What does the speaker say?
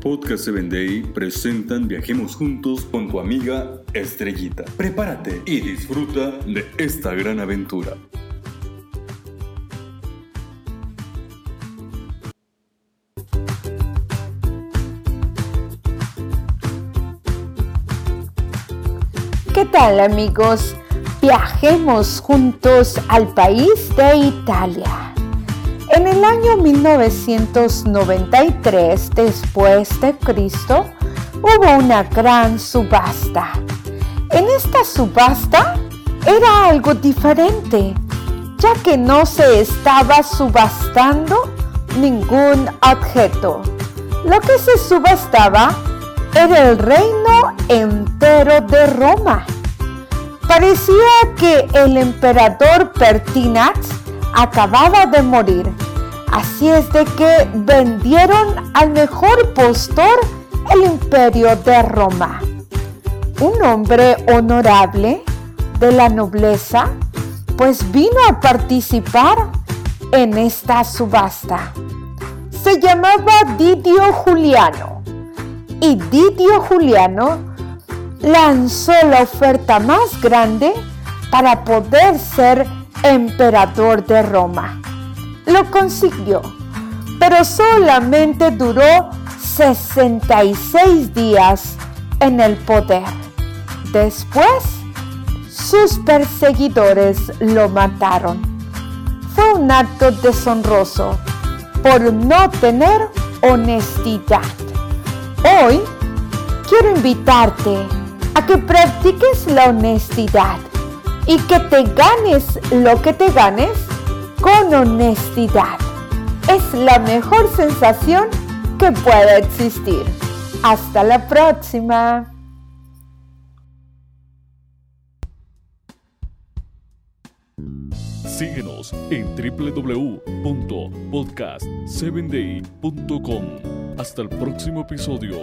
Podcast 7 Day presentan Viajemos Juntos con tu amiga Estrellita. Prepárate y disfruta de esta gran aventura. ¿Qué tal amigos? Viajemos juntos al país de Italia. En el año 1993 después de Cristo hubo una gran subasta. En esta subasta era algo diferente, ya que no se estaba subastando ningún objeto. Lo que se subastaba era el reino entero de Roma. Parecía que el emperador Pertinax acababa de morir, así es de que vendieron al mejor postor el imperio de Roma. Un hombre honorable de la nobleza, pues vino a participar en esta subasta. Se llamaba Didio Juliano y Didio Juliano lanzó la oferta más grande para poder ser emperador de Roma. Lo consiguió, pero solamente duró 66 días en el poder. Después, sus perseguidores lo mataron. Fue un acto deshonroso por no tener honestidad. Hoy quiero invitarte a que practiques la honestidad y que te ganes lo que te ganes con honestidad. Es la mejor sensación que pueda existir. Hasta la próxima. Síguenos en www.podcast7day.com. Hasta el próximo episodio.